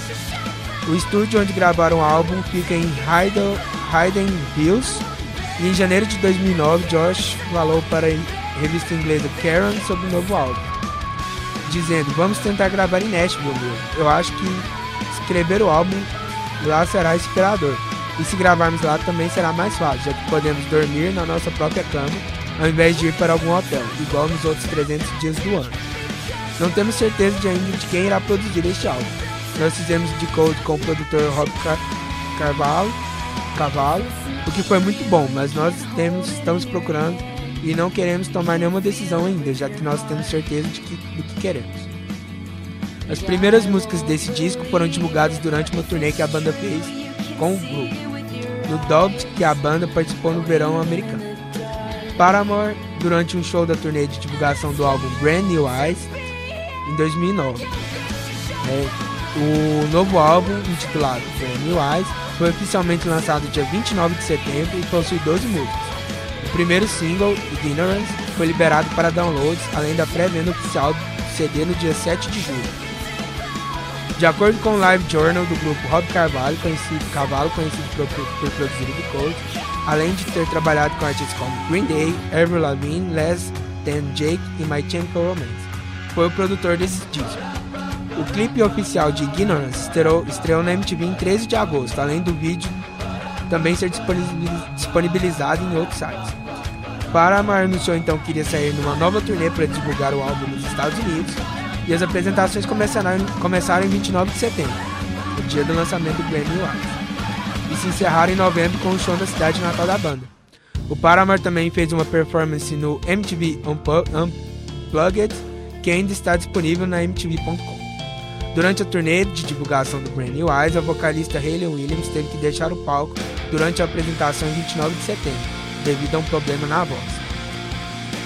O estúdio onde gravaram o álbum fica em Hayden, Hayden Hills, e em janeiro de 2009, Josh falou para a revista inglesa Karen sobre o novo álbum, dizendo, vamos tentar gravar em Nashville mesmo. Eu acho que escrever o álbum lá será inspirador. E se gravarmos lá também será mais fácil, já que podemos dormir na nossa própria cama, ao invés de ir para algum hotel, igual nos outros 300 dias do ano. Não temos certeza de ainda de quem irá produzir este álbum. Nós fizemos de code com o produtor Rob Car Carvalho, Cavalo, o que foi muito bom, mas nós temos, estamos procurando e não queremos tomar nenhuma decisão ainda, já que nós temos certeza de que, do queremos. As primeiras músicas desse disco foram divulgadas durante uma turnê que a banda fez com o grupo, no Dogged que a banda participou no verão americano. Paramore, durante um show da turnê de divulgação do álbum Brand New Eyes, em 2009. É, o novo álbum, intitulado Brand New Eyes, foi oficialmente lançado dia 29 de setembro e possui 12 músicas. O primeiro single, Ignorance, foi liberado para downloads, além da pré-venda oficial CD no dia 7 de julho. De acordo com o Live Journal do grupo Rob Carvalho, conhecido, Cavalo, conhecido por, por, produzir The Code, além de ter trabalhado com artistas como Green Day, Avril Lavigne, Les, Dan Jake e My Chemical Romance, foi o produtor desse disco. O clipe oficial de Ignorance estreou, estreou na MTV em 13 de agosto, além do vídeo também ser disponibilizado em outros sites. Paramore anunciou então que iria sair numa nova turnê para divulgar o álbum nos Estados Unidos e as apresentações começaram, começaram em 29 de setembro, o dia do lançamento do Grammy Awards, e se encerraram em novembro com o show na cidade natal da banda. O Paramore também fez uma performance no MTV Unplugged, que ainda está disponível na MTV.com. Durante a turnê de divulgação do Brand New Eyes, a vocalista Hayley Williams teve que deixar o palco durante a apresentação em 29 de setembro, devido a um problema na voz.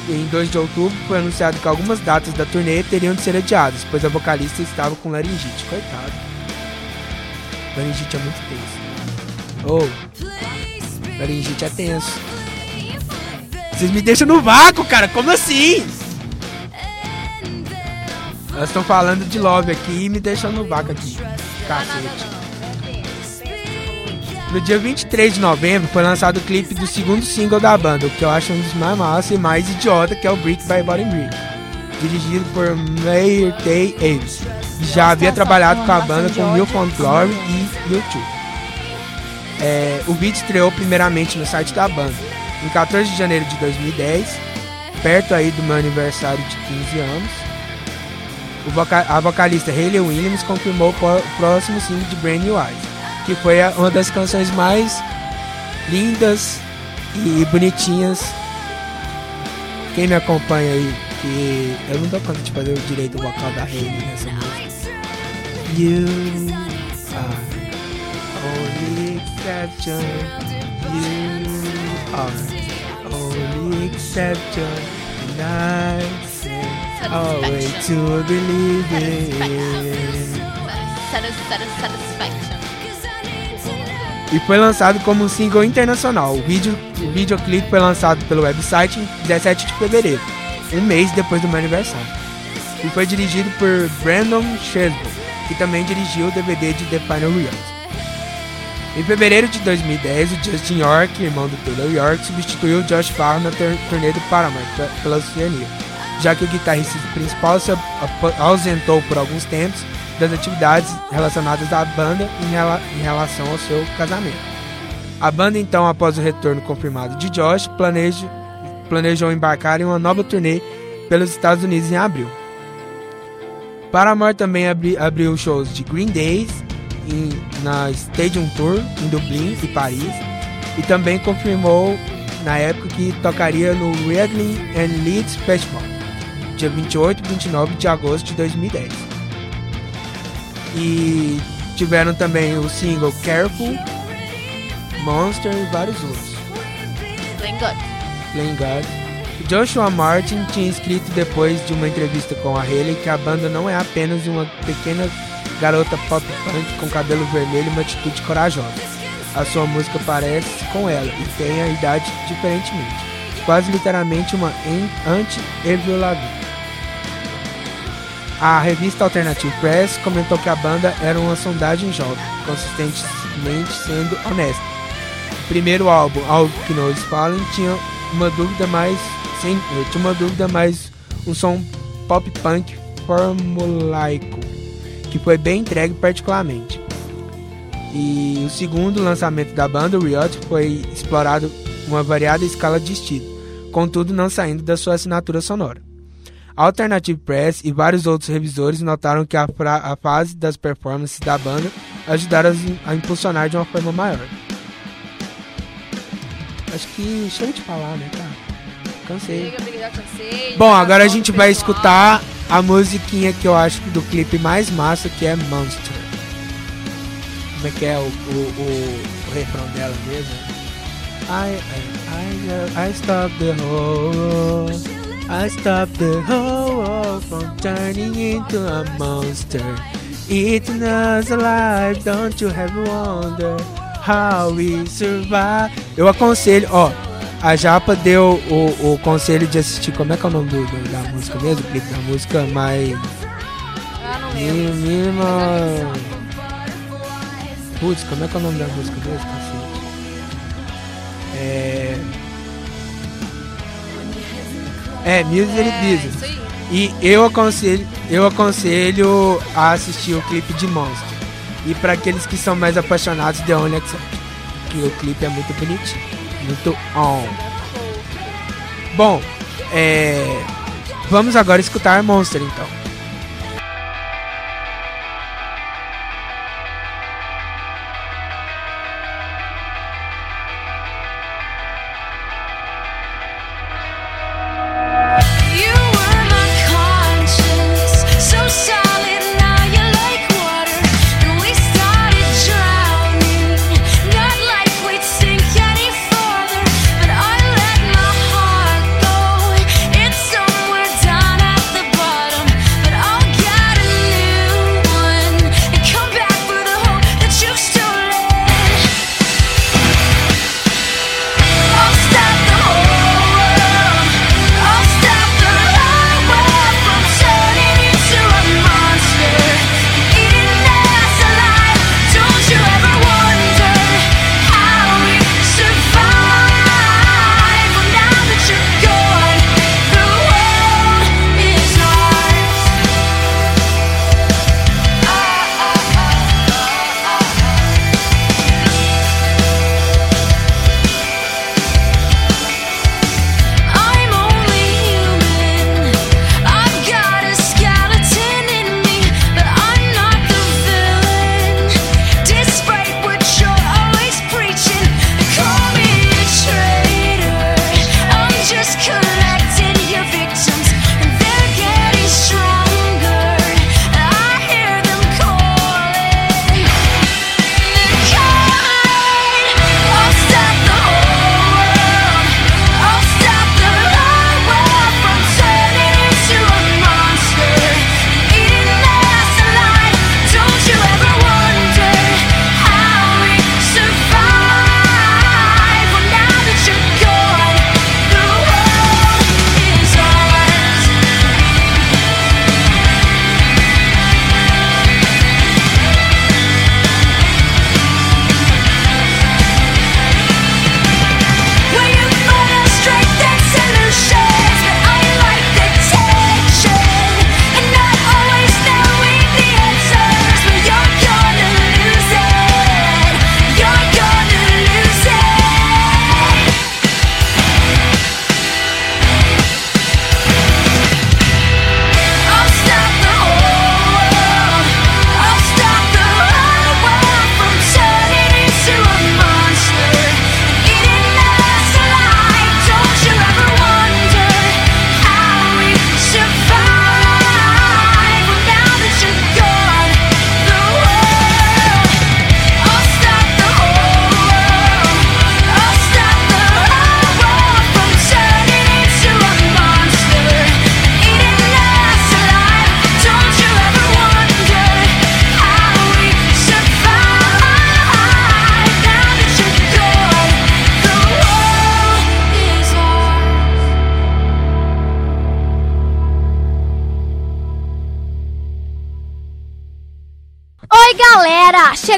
Em 2 de outubro foi anunciado que algumas datas da turnê teriam de ser adiadas, pois a vocalista estava com laringite. Coitado. Laringite é muito tenso. Oh, laringite é tenso. Vocês me deixam no vácuo, cara. Como assim? Elas estão falando de love aqui e me deixam no vácuo aqui. Cacete. No dia 23 de novembro foi lançado o clipe do segundo single da banda, o que eu acho um dos mais massa e mais idiota, que é o Brick by Bottom Brick, dirigido por Mayer Tay Aves. Já havia trabalhado com a banda com Newfound Glory e YouTube. É, o vídeo estreou primeiramente no site da banda, em 14 de janeiro de 2010, perto aí do meu aniversário de 15 anos. A vocalista Hayley Williams confirmou o próximo single de Brand New Eyes que foi uma das canções mais lindas e bonitinhas. Quem me acompanha aí, que eu não dou conta de fazer o direito vocal da Hayley nessa música. You are only exception. You are only exception. And I always to believe in. Satisfaction. E foi lançado como um single internacional. O, vídeo, o videoclipe foi lançado pelo website em 17 de fevereiro, um mês depois do meu aniversário. E foi dirigido por Brandon Chesbo, que também dirigiu o DVD de The Final Reality. Em fevereiro de 2010, o Justin York, irmão do Taylor York, substituiu Josh Farr na turnê do Paramount pela Oceania, já que o guitarrista principal se ausentou por alguns tempos das atividades relacionadas à banda em, rela em relação ao seu casamento. A banda, então, após o retorno confirmado de Josh, planeja, planejou embarcar em uma nova turnê pelos Estados Unidos em abril. Paramore também abri, abriu shows de Green Days em, na Stadium Tour em Dublin e Paris e também confirmou na época que tocaria no Reading and Leeds Festival, dia 28 e 29 de agosto de 2010. E tiveram também o single Careful, Monster e vários outros. Playing God. Joshua Martin tinha escrito depois de uma entrevista com a Haley que a banda não é apenas uma pequena garota pop punk com cabelo vermelho e uma atitude corajosa. A sua música parece com ela e tem a idade diferentemente. Quase literalmente uma anti-Avril Lavigne. A revista Alternative Press comentou que a banda era uma sondagem jovem, consistentemente sendo honesta. O primeiro álbum, All que Knows Fallen, tinha uma dúvida mais sem, tinha uma dúvida mais um som pop punk formulaico, que foi bem entregue particularmente. E o segundo lançamento da banda, Riot, foi explorado uma variada escala de estilo, contudo não saindo da sua assinatura sonora. Alternative Press e vários outros revisores notaram que a, a fase das performances da banda ajudaram a, impulsionar de uma forma maior. Acho que chega de falar, né, cara? Cansei. Bom, agora a gente vai escutar a musiquinha que eu acho do clipe mais massa, que é Monster. Como é que é o, o, o, o refrão dela mesmo? I, I, I, I stop the whole. I stop the whole world from turning into a monster. Eating us alive, don't you ever wonder how we survive? Eu aconselho, ó, a Japa deu o, o conselho de assistir, como é que é o nome do, do- da música mesmo? O clipe da música, mas... Ah, não lembro. Mínima... Putz, como é que é o nome da música mesmo? É... É, Misery É, Business. isso aí. E eu aconselho, eu aconselho a assistir o clipe de Monster. E para aqueles que são mais apaixonados, The Only Exception. Que o clipe é muito bonitinho. Muito on. Bom, é... vamos agora escutar Monster então.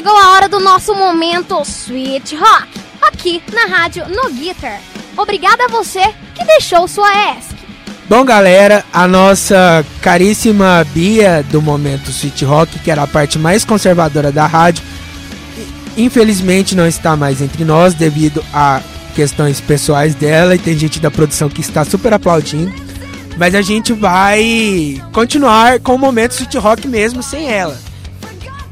Chegou a hora do nosso momento Sweet Rock, aqui na rádio No Guitar. Obrigada a você que deixou sua ESC. Bom, galera, a nossa caríssima Bia do momento Sweet Rock, que era a parte mais conservadora da rádio, infelizmente não está mais entre nós devido a questões pessoais dela e tem gente da produção que está super aplaudindo. Mas a gente vai continuar com o momento City Rock mesmo sem ela.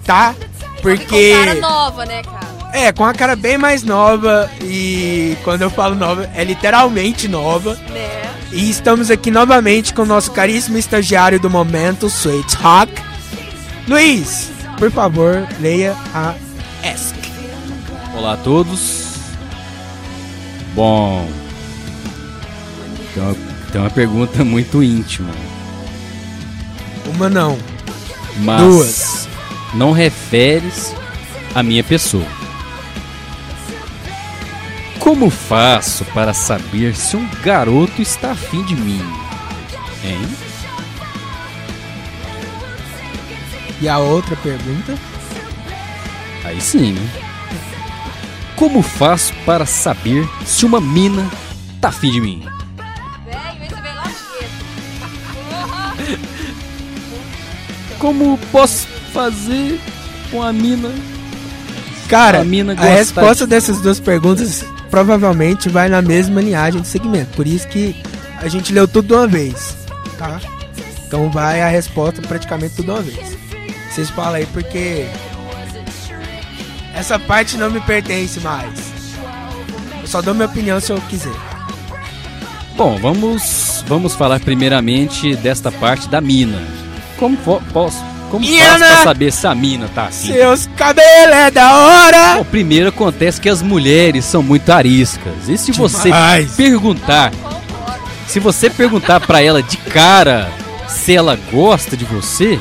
Tá? Porque. Com cara nova, né, cara? É, com a cara bem mais nova e quando eu falo nova, é literalmente nova. Né? E estamos aqui novamente com o nosso caríssimo estagiário do momento, Sweet Rock. Luiz, por favor, leia a ESC. Olá a todos. Bom, tem uma, tem uma pergunta muito íntima, Uma não. mas Duas. Não referes à minha pessoa. Como faço para saber se um garoto está afim de mim? Hein? E a outra pergunta? Aí sim, né? Como faço para saber se uma mina tá afim de mim? Cedo. Como posso fazer com a mina? Cara, A mina a resposta de- dessas duas perguntas provavelmente vai na mesma linhagem de segmento. Por isso que a gente leu tudo de uma vez, tá? Então vai a resposta praticamente tudo de uma vez. Vocês falam aí porque essa parte não me pertence mais. Eu só dou minha opinião se eu quiser. Bom, vamos vamos falar primeiramente desta parte da mina. Como posso como faço pra saber se a mina tá afim? Seus cabelos é da hora! Bom, primeiro acontece que as mulheres são muito ariscas. E se você Demais. perguntar, se você perguntar pra ela de cara se ela gosta de você,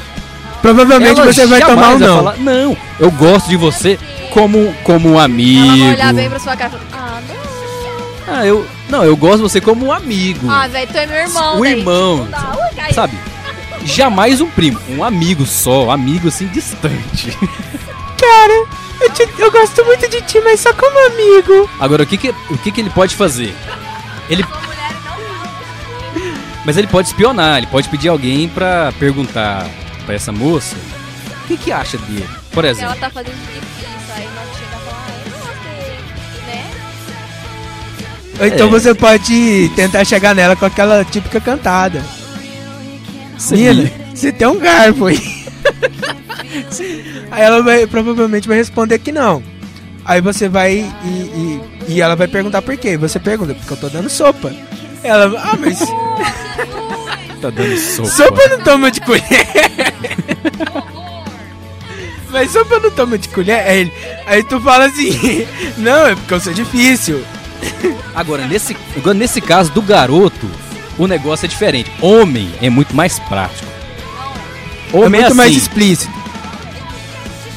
Provavelmente ela você vai tomar um não. falar, não, eu gosto de você como como um Ela amigo. vai olhar bem pra sua cara e falar, ah, não. Ah, eu não, eu gosto de você como um amigo. Ah, velho, tu é meu irmão, O daí, irmão, não dá. Sabe? Jamais um primo, um amigo só, um amigo assim distante. Cara, eu, te- eu gosto muito de ti, mas só como amigo. Agora, o que que, o que que ele pode fazer? Ele Mas ele pode espionar, ele pode pedir alguém pra perguntar pra essa moça o que que acha dele. Por Ela exemplo, tá fazendo difícil, aí nós chega e fala, ah, eu não né? Ou então É. você pode tentar chegar nela com aquela típica cantada. Mina, você tem um garfo aí. aí ela vai, provavelmente vai responder que não. Aí você vai e, e, e ela vai perguntar por quê. Você pergunta, porque eu tô dando sopa. Ela, ah, mas tá dando sopa. sopa não toma de colher. mas sopa não toma de colher. Aí, ele- aí tu fala assim, não, é porque eu sou difícil. Agora, nesse, agora, nesse caso do garoto, o negócio é diferente. Homem é muito mais prático. É Homem muito é mais assim, explícito.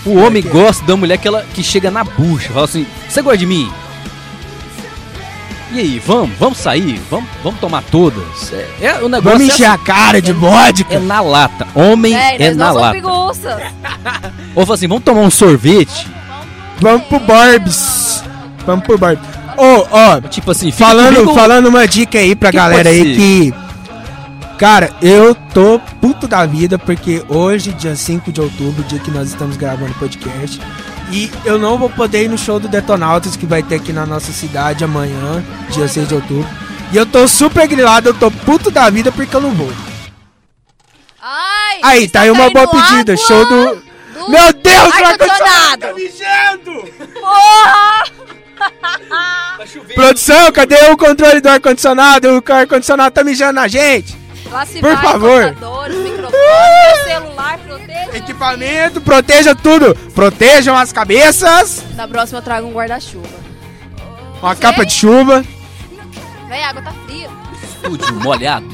o homem gosta da mulher que, ela, que chega na bucha, fala assim, você gosta de mim? E aí, vamos, vamos sair, vamos, vamos tomar todas. É, é o negócio Vamos é encher a cara de vodka. É na lata. Homem é nós na lata. Ou fala assim, vamos tomar um sorvete? Vamos pro Barbs. Vamos pro Barbs. Ô, ó, Tipo assim, falando, comigo- falando uma dica aí pra Que galera pode aí ser? que. Cara, eu tô puto da vida porque hoje, dia 5 de outubro, dia que nós estamos gravando o podcast, e eu não vou poder ir no show do Detonautas que vai ter aqui na nossa cidade amanhã, dia 6 de outubro. E eu tô super grilado, eu tô puto da vida porque eu não vou. Ai, Aí, tá aí uma boa caindo pedida, água show do. do Meu Deus, ar-condicionado tá mijando! Porra! Produção, cadê o controle do ar-condicionado? O ar-condicionado tá mijando na gente. Por vai, favor. celular, proteja. Equipamento, proteja tudo. Protejam as cabeças. Na próxima eu trago um guarda-chuva. Uma capa de chuva. Véi, a água tá fria. Estúdio molhado.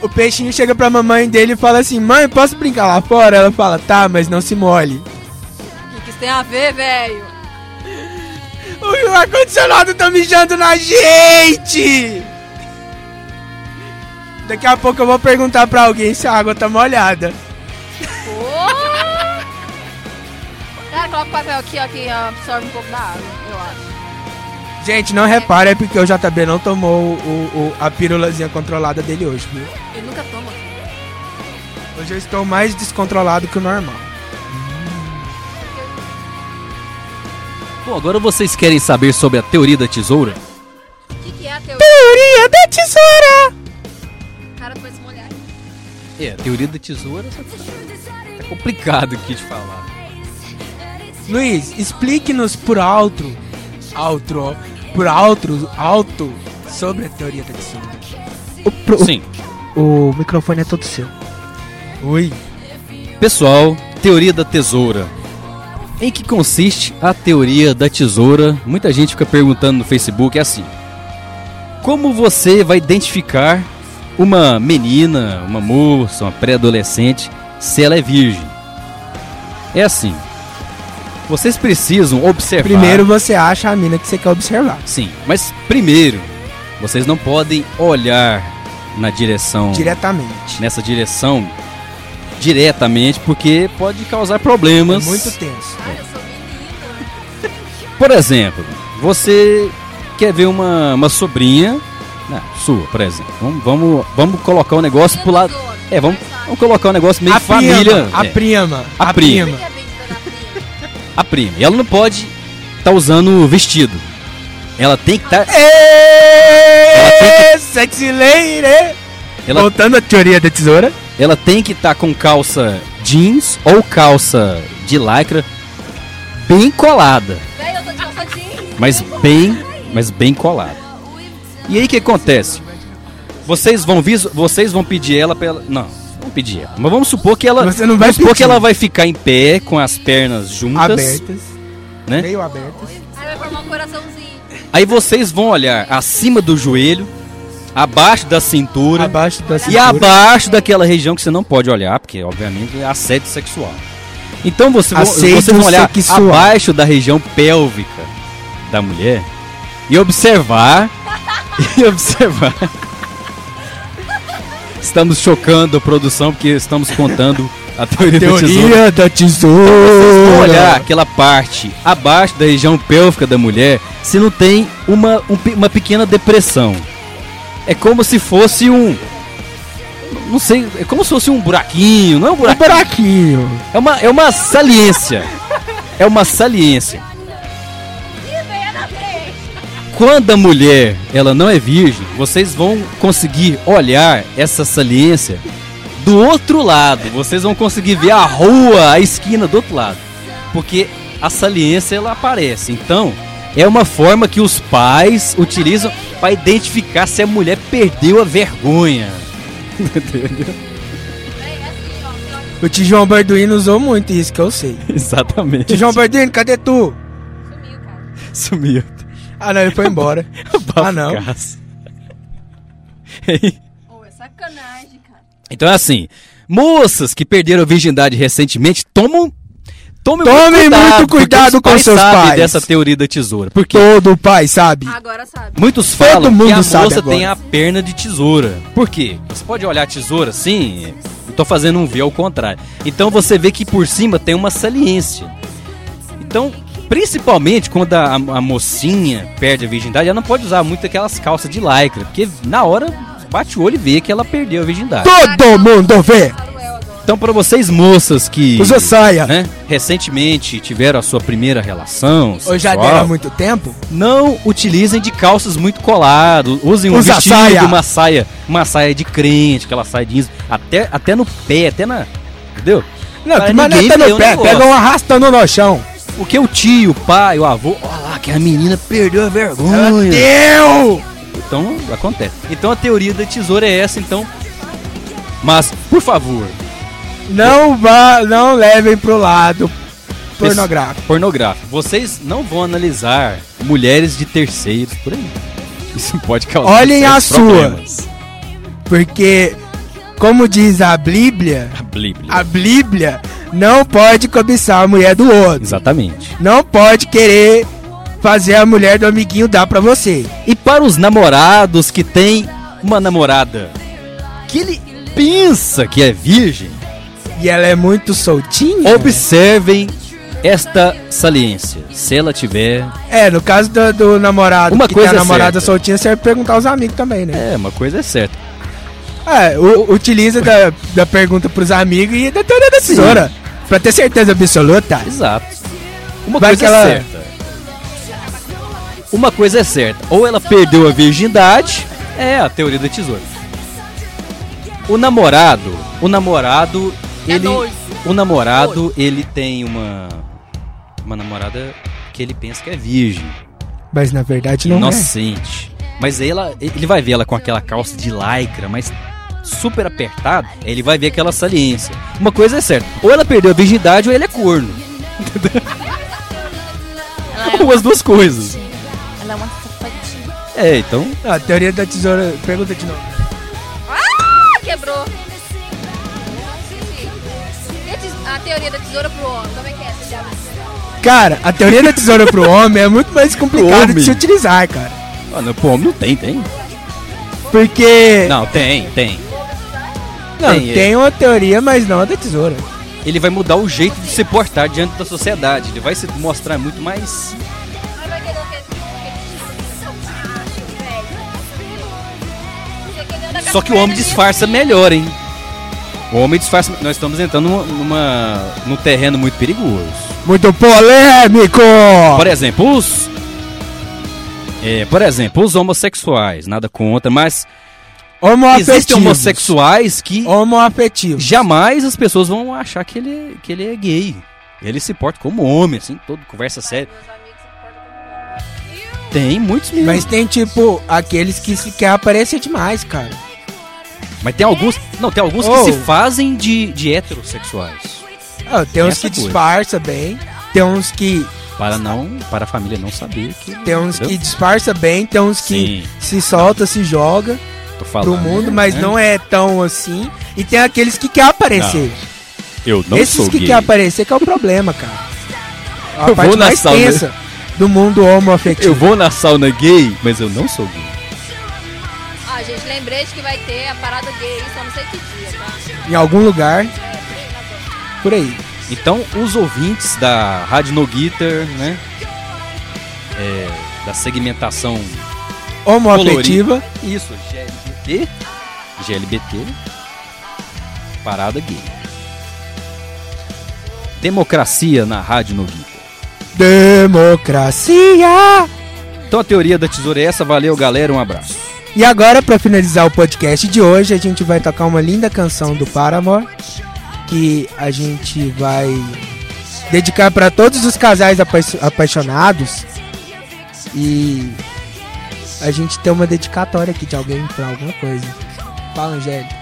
O peixinho chega pra mamãe dele e fala assim: Mãe, posso brincar lá fora? Ela fala: Tá, mas não se molhe. O que, que isso tem a ver, velho? O ar-condicionado tá mijando na gente! Daqui a pouco eu vou perguntar pra alguém se a água tá molhada. Porra! Cara, coloca o papel aqui, ó, que absorve um pouco da água, eu acho. Gente, não repara, é porque o JB não tomou o, o- a pirulazinha controlada dele hoje, viu? Ele nunca toma. Hoje eu estou mais descontrolado que o normal. Bom, agora vocês querem saber sobre a teoria da tesoura? O que, que é a teoria? Teoria da tesoura! O cara foi se molhar. É, a teoria da tesoura tá complicado aqui de falar. Luiz, explique-nos por alto, alto, por alto, alto, sobre a teoria da tesoura. O, pro- Sim. o, o microfone é todo seu. Oi. Pessoal, teoria da tesoura. Em que consiste a teoria da tesoura? Muita gente fica perguntando no Facebook, é assim. Como você vai identificar uma menina, uma moça, uma pré-adolescente, se ela é virgem? É assim. Vocês precisam observar. Primeiro você acha a mina que você quer observar. Sim, mas primeiro, vocês não podem olhar na direção. Diretamente. Nessa direção diretamente, porque pode causar É problemas. muito tenso. Menina. Por exemplo, você quer ver uma, uma sobrinha né, sua, por exemplo. Vamos, vamos, vamos colocar o negócio pro lado. É, vamos, vamos colocar o negócio meio A família. prima, a é, prima, A a prima. prima. Que é a prima. E ela não pode estar usando vestido. Ela tem que estar. Êêêê, sexy lady! Ela, Voltando à teoria da tesoura. Ela tem que estar com calça jeans ou calça de lycra bem colada. Véi, eu tô de calça jeans. mas bem, mas bem colado. E aí o que acontece? Vocês vão vis- vocês vão pedir ela pra ela, não, não pedir ela, mas vamos supor que ela, Você não vai vamos supor pedir. que ela vai ficar em pé com as pernas juntas, Abertas. né? Meio abertas. Aí vai formar um coraçãozinho. Aí vocês vão olhar acima do joelho, abaixo da cintura Abaixo da e cintura. abaixo daquela região que você não pode olhar, porque obviamente é assédio sexual. Então você Assédio vocês vão olhar sexual. abaixo da região pélvica da mulher e observar e observar. Estamos chocando a produção porque estamos contando a teoria, da tesoura. Teoria da Vocês vão tesoura. olhar aquela parte abaixo da região pélvica da mulher se não tem uma, um uma pequena depressão. É como se fosse um. Não sei, é como se fosse um buraquinho, não é um Um buraquinho. buraquinho. É uma, é uma saliência. É uma saliência. Quando a mulher ela não é virgem, vocês vão conseguir olhar essa saliência do outro lado. Vocês vão conseguir ver a rua, a esquina do outro lado. Porque a saliência ela aparece. Então, é uma forma que os pais utilizam para identificar se a mulher perdeu a vergonha. Entendeu? É assim, O Tijão Barduino usou muito isso que eu sei. Exatamente. Tijão Barduino, cadê tu? Sumiu, cara. Sumiu. Ah, não, ele foi embora. ah, não. Ô, é sacanagem, cara. Então é assim, moças que perderam a virgindade recentemente, tomam Tome Tomem muito porque cuidado com seus sabem pais. dessa teoria da tesoura. Porque Todo pai sabe. Agora sabe. muitos Todo falam mundo que a sabe moça agora. tem a perna de tesoura. Por quê? Você pode olhar a tesoura assim, eu tô fazendo um V ao contrário. Então você vê que por cima tem uma saliência. Então, principalmente quando a, a mocinha perde a virgindade, ela não pode usar muito aquelas calças de lycra, porque na hora bate o olho e vê que ela perdeu a virgindade. Todo mundo vê. Então, para vocês moças que Usa saia. né, recentemente tiveram a sua primeira relação, Ou já deram há muito tempo? não utilizem de calças muito coladas, usem um Usa vestido, saia. uma saia, uma saia de crente, aquela saia jeans, até até no pé, até na, entendeu? Não, que mané ninguém tá ver no o pé. Pega um arrastando no chão. Porque o tio, o pai, o avô, olha lá que a menina perdeu a vergonha. Deu! Então, acontece. Então a teoria da tesoura é essa, então. Mas, por favor, Não vá, não levem pro lado pornográfico. pornográfico, vocês não vão analisar mulheres de terceiros por aí. Isso pode causar Olhem a sérios sua. problemas. Porque, como diz a Bíblia, A Bíblia. a Bíblia não pode cobiçar a mulher do outro. Exatamente. Não pode querer fazer a mulher do amiguinho dar pra você. E para os namorados que têm uma namorada que ele pensa que é virgem, E ela é muito soltinha. observem esta saliência. Se ela tiver. É, no caso do, do namorado Uma que coisa tem é a namorada certa. soltinha, você vai perguntar aos amigos também, né? É, uma coisa é certa. É, u- utiliza da, da pergunta pros amigos e da teoria da tesoura. Pra ter certeza absoluta. Exato. Uma Vai coisa que ela- é certa. Uma coisa é certa, ou ela perdeu a virgindade, é a teoria da tesoura. O namorado, o namorado, É ele, doido. o namorado, ele tem uma uma namorada que ele pensa que é virgem, Mas na verdade não é. inocente. Mas aí ela, ele vai ver ela com aquela calça de lycra, mas super apertada, ele vai ver aquela saliência. Uma coisa é certa, ou ela perdeu a virgindade ou ele é corno. Ela é, Ou as duas coisas. ela é uma safadinha. É, então, é. A teoria da tesoura. Pergunta de novo. Ah, quebrou. Teoria da tesoura pro homem, como é que é essa já? Cara, a teoria da tesoura pro homem é muito mais complicada de homem. se utilizar, cara. ah, não, pô, não tem, tem. Porque. Não, tem, tem. Não, tem, tem, é. uma teoria, mas não a da tesoura. Ele vai mudar o jeito de se portar diante da sociedade. Ele vai se mostrar muito mais. Só que o homem disfarça melhor, hein? O homem disfarça. Nós estamos entrando numa, numa, num terreno muito perigoso. Muito polêmico! Por exemplo, os. É, por exemplo, os homossexuais, nada contra, mas Homoafetivos. existem homossexuais que Homoafetivos. jamais as pessoas vão achar que ele, que ele é gay. Ele se porta como homem, assim, todo conversa séria. Tem muitos meninos. Mas tem tipo aqueles que se quer aparecer demais, cara. Mas tem alguns. Não, tem alguns Oh. que se fazem de, de heterossexuais. Ah, tem uns Essa que coisa. disfarça bem, tem uns que Para não. Para a família não saber que. tem uns que entendeu? disfarça bem, tem uns que Sim, se solta, se joga tô falando. pro mundo, mas né? não é tão assim. E tem aqueles que quer aparecer. Eu não Esses sou que gay. quer aparecer que é o problema, cara. A Eu parte vou na mais sauna. tensa do mundo homoafetivo. Eu vou na sauna gay, mas eu não sou gay. Gente, lembrei de que vai ter a parada gay, só não sei que dia, tá? Em algum lugar, por aí. Então, os ouvintes da Rádio No Guitar, né? é, da segmentação Homoafetiva. Isso, GLBT. GLBT. Parada gay. Democracia na Rádio No Guitar. Democracia! Então a teoria da tesoura é essa. Valeu, galera. Um abraço. E agora, pra finalizar o podcast de hoje, a gente vai tocar uma linda canção do Paramore, que a gente vai dedicar pra todos os casais apa- apaixonados. E a gente tem uma dedicatória aqui de alguém pra alguma coisa. Fala, Angélica.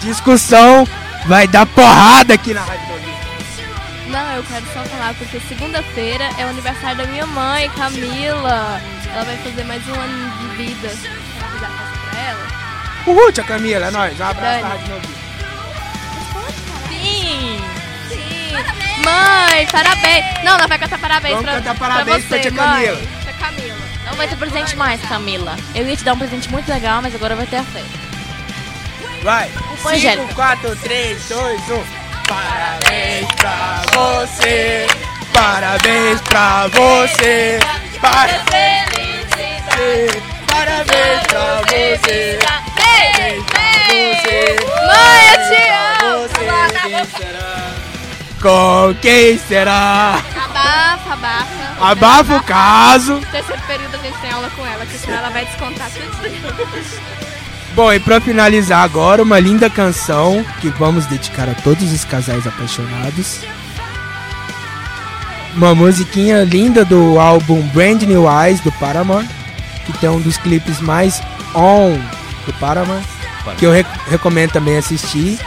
Discussão vai dar porrada aqui na Rádio. Não, eu quero só falar porque segunda-feira é o aniversário da minha mãe, Camila. Ela vai fazer mais um ano de vida. Fazer a festa pra ela. Uhul, tia Camila, é nóis. Um abraço da Rádio Domingo. Sim! Sim! Mãe, parabéns! Não, não vai cantar parabéns Vamos pra, cantar parabéns pra pra você, tia mãe. Camila. Tia Camila. Não vai ter presente mais, Camila. Eu ia te dar um presente muito legal, mas agora vai ter a festa. Vai. Oi, Angélica. 5, 4, 3, 2, 1. Parabéns pra você. Parabéns pra você. Parabéns Parabéns pra você. Parabéns pra você. Mãe, eu te amo! Você. Com quem será? Abafa, abafa. Abafa o caso. Terceiro período a gente tem aula com ela, que senão ela vai descontar tudo. Bom, e pra finalizar agora, uma linda canção que vamos dedicar a todos os casais apaixonados. Uma musiquinha linda do álbum Brand New Eyes do Paramore, que tem um dos clipes mais on do Paramore, que eu re- recomendo também assistir.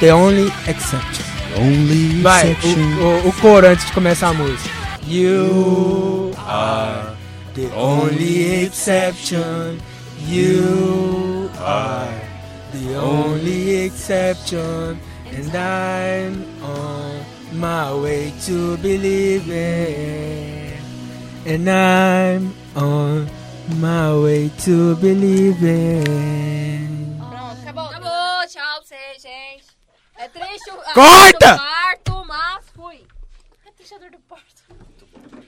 The Only Exception. Only Vai, o, o, o coro antes de começar a música. You are the only exception. You are the only exception. And I'm on my way to believing. And I'm on my way to believing. Pronto, acabou. Acabou, tchau pra vocês, gente. É triste o. Corta! Parto, mas fui. É triste a dor do parto.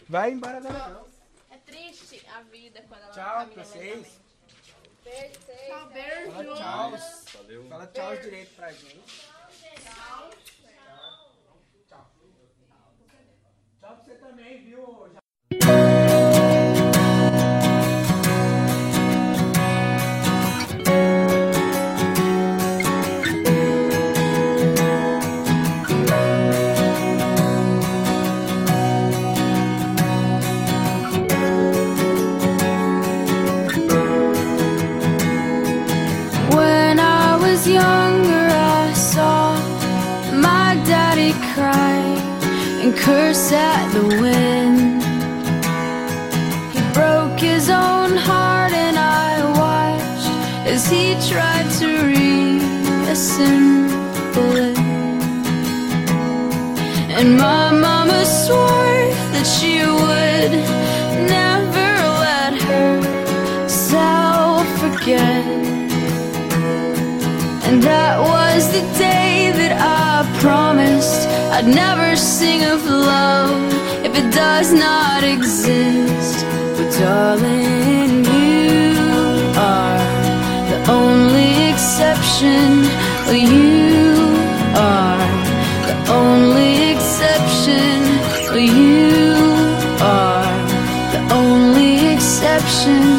Vai embora agora não. É triste a vida quando ela Tchau pra vocês. Tchau, beijo. Fala tchau. Valeu. Fala tchau beijo. direito pra gente. Tchau. Tchau. Tchau pra você também, viu? younger, I saw my daddy cry and curse at the wind. He broke his own heart, and I watched as he tried to reassemble it. And my mama swore that she would. That was the day that I promised I'd never sing of love if it does not exist. But darling, you are the only exception. You are the only exception. You are the only exception.